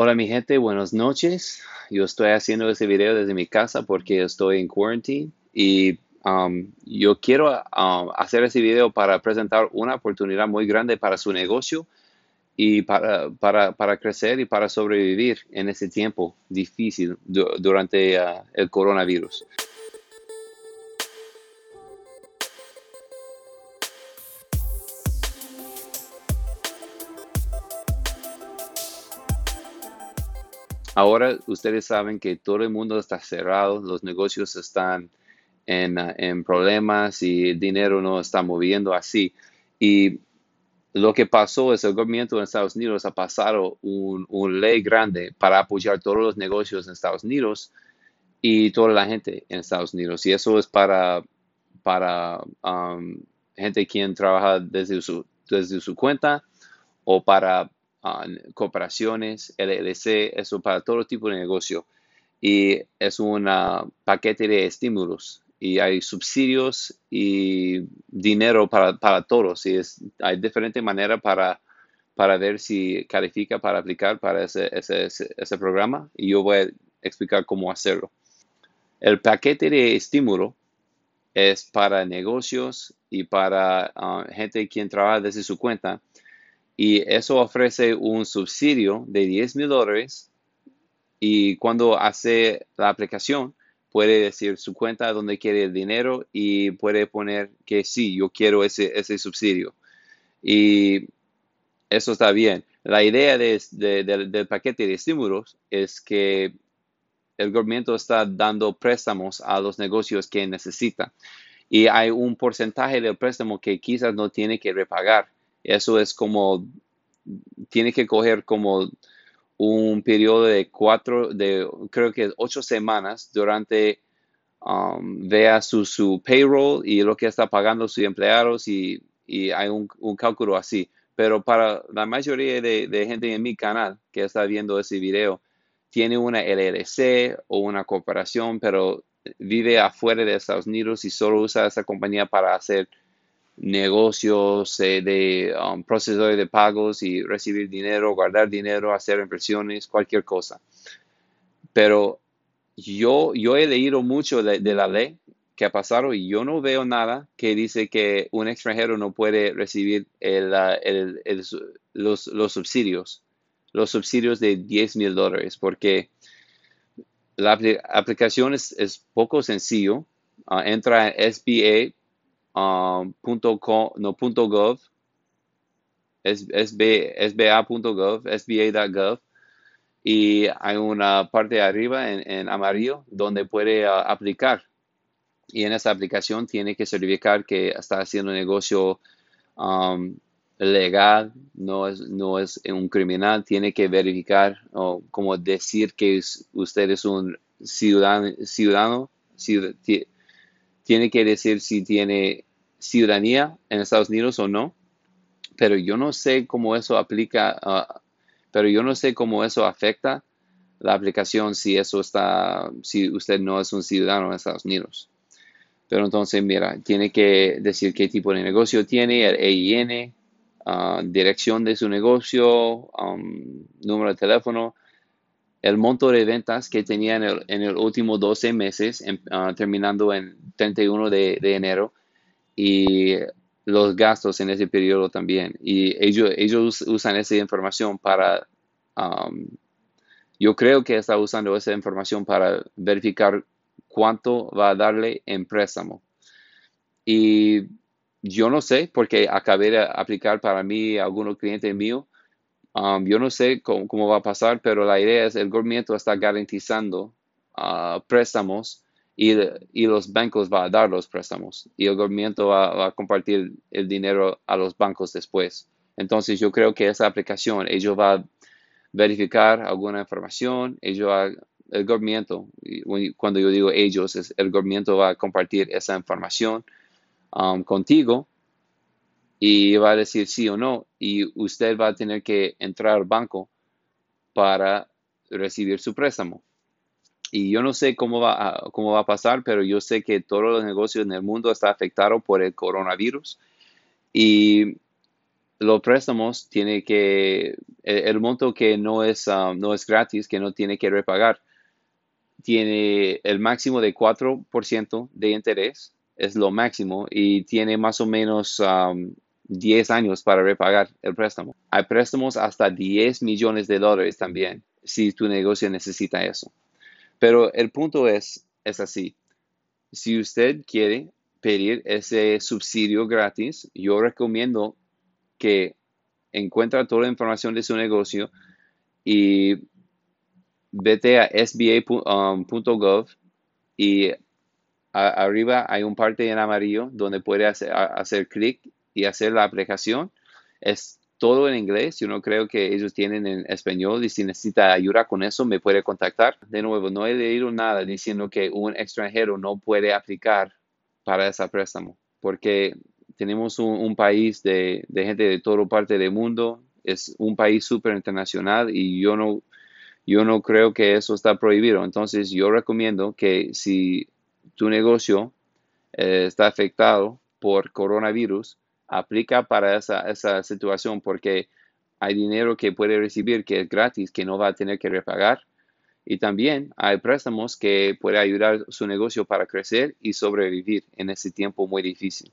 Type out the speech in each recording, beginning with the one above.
Hola mi gente, buenas noches. Yo estoy haciendo este video desde mi casa porque estoy en quarantine y um, yo quiero um, hacer este video para presentar una oportunidad muy grande para su negocio y para, para, para crecer y para sobrevivir en ese tiempo difícil durante uh, el coronavirus. Ahora ustedes saben que todo el mundo está cerrado, los negocios están en, ah, problemas y el dinero no está moviendo así. Y lo que pasó es el gobierno de Estados Unidos ha pasado una ley grande para apoyar todos los negocios en Estados Unidos y toda la gente en Estados Unidos. Y eso es para, para um, gente quien trabaja desde su, desde su cuenta o para cooperaciones, LLC, eso para todo tipo de negocio. Y es un paquete de estímulos y hay subsidios y dinero para, para todos. Y es, hay diferentes maneras para, para ver si califica para aplicar para ese, ese, ese, programa y yo voy a explicar cómo hacerlo. El paquete de estímulo es para negocios y para ah, gente quien trabaja desde su cuenta y eso ofrece un subsidio de 10 mil dólares y cuando hace la aplicación puede decir su cuenta donde quiere el dinero y puede poner que sí, yo quiero ese, ese subsidio. Y eso está bien. La idea del paquete de estímulos es que el gobierno está dando préstamos a los negocios que necesitan. Y hay un porcentaje del préstamo que quizás no tiene que repagar eso es como, tiene que coger como un periodo de cuatro, de creo que ocho semanas durante, um, vea su, su, payroll y lo que está pagando sus empleados y, y hay un, un, cálculo así. Pero para la mayoría de, de, gente en mi canal que está viendo ese video, tiene una LLC o una corporación, pero vive afuera de Estados Unidos y solo usa esa compañía para hacer negocios eh, de um, de pagos y recibir dinero, guardar dinero, hacer inversiones, cualquier cosa. Pero yo, yo he leído mucho de, la ley que ha pasado y yo no veo nada que dice que un extranjero no puede recibir los, subsidios, los subsidios de 10 mil dólares, porque la aplicación es, poco sencillo. Ah, entra en SBA Um, punto .gov, SB, sba.gov, sba.gov, y hay una parte arriba en, amarillo donde puede uh, aplicar. Y en esa aplicación tiene que certificar que está haciendo un negocio um, legal, no es, no es un criminal, tiene que verificar o como decir que usted es un ciudadano, ciudadano, tiene que decir si tiene ciudadanía en Estados Unidos o no, pero yo no sé cómo eso aplica, ah, pero yo no sé cómo eso afecta la aplicación si eso está, si usted no es un ciudadano en Estados Unidos. Pero entonces, mira, tiene que decir qué tipo de negocio tiene, el EIN, ah, dirección de su negocio, um, número de teléfono, el monto de ventas que tenía en el, en el último 12 meses, ah, terminando en 31 de, de enero, y los gastos en ese periodo también. Y ellos, ellos usan esa información para, um, yo creo que está usando esa información para verificar cuánto va a darle en préstamo. Y yo no sé, porque acabé de aplicar para mí algunos clientes míos. Um, yo no sé cómo, va a pasar, pero la idea es el gobierno está garantizando uh, préstamos y, los bancos van a dar los préstamos y el gobierno va, a compartir el dinero a los bancos después. Entonces yo creo que esa aplicación, ellos va a verificar alguna información, ellos el gobierno, cuando yo digo ellos, es el gobierno va a compartir esa información um, contigo y va a decir sí o no y usted va a tener que entrar al banco para recibir su préstamo. Y yo no sé cómo va, a, cómo va a pasar, pero yo sé que todos los negocios en el mundo están afectados por el coronavirus. Y los préstamos tiene que, el, monto que no es, um, no es gratis, que no tiene que repagar, tiene el máximo de 4% de interés, es lo máximo, y tiene más o menos 10 um, años para repagar el préstamo. Hay préstamos hasta 10 millones de dólares también, si tu negocio necesita eso. Pero el punto es, es así. Si usted quiere pedir ese subsidio gratis, yo recomiendo que encuentre toda la información de su negocio y vete a sba.gov y arriba hay un parte en amarillo donde puede hacer, hacer clic y hacer la aplicación. Todo en inglés. Yo no creo que ellos tienen en español y si necesita ayuda con eso me puede contactar. De nuevo, no he leído nada diciendo que un extranjero no puede aplicar para ese préstamo, porque tenemos un, país de, gente de toda parte del mundo, es un país súper internacional y yo no, yo no creo que eso está prohibido. Entonces yo recomiendo que si tu negocio eh, está afectado por coronavirus, aplica para esa, esa situación porque hay dinero que puede recibir que es gratis, que no va a tener que repagar y también hay préstamos que pueden ayudar su negocio para crecer y sobrevivir en ese tiempo muy difícil.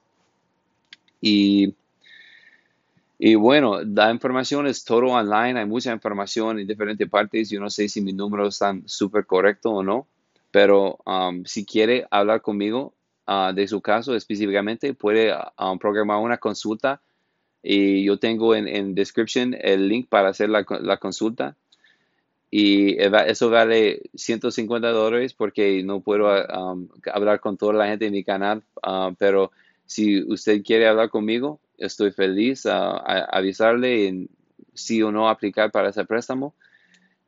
Y, y bueno, la información es todo online, hay mucha información en diferentes partes. Yo no sé si mis números están súper correctos o no, pero um, si quiere hablar conmigo uh, de su caso específicamente, puede um, programar una consulta y yo tengo en, en description el link para hacer la, la consulta y eso vale 150 dólares porque no puedo um, hablar con toda la gente en mi canal, uh, pero si usted quiere hablar conmigo, estoy feliz a, avisarle en sí o no aplicar para ese préstamo.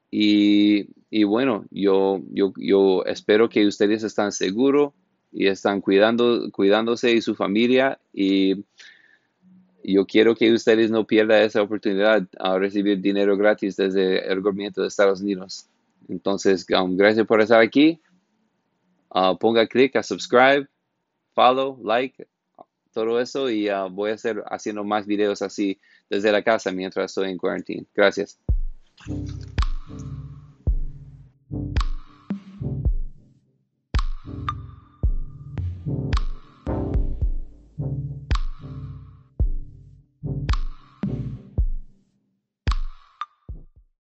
Y, y bueno, yo, yo, yo, espero que ustedes están seguros y están cuidando, cuidándose y su familia y yo quiero que ustedes no pierdan esa oportunidad a recibir dinero gratis desde el gobierno de Estados Unidos. Entonces, um, gracias por estar aquí. Uh, ponga clic a subscribe, follow, like, todo eso y uh, voy a estar haciendo más videos así desde la casa mientras estoy en cuarentena. Gracias.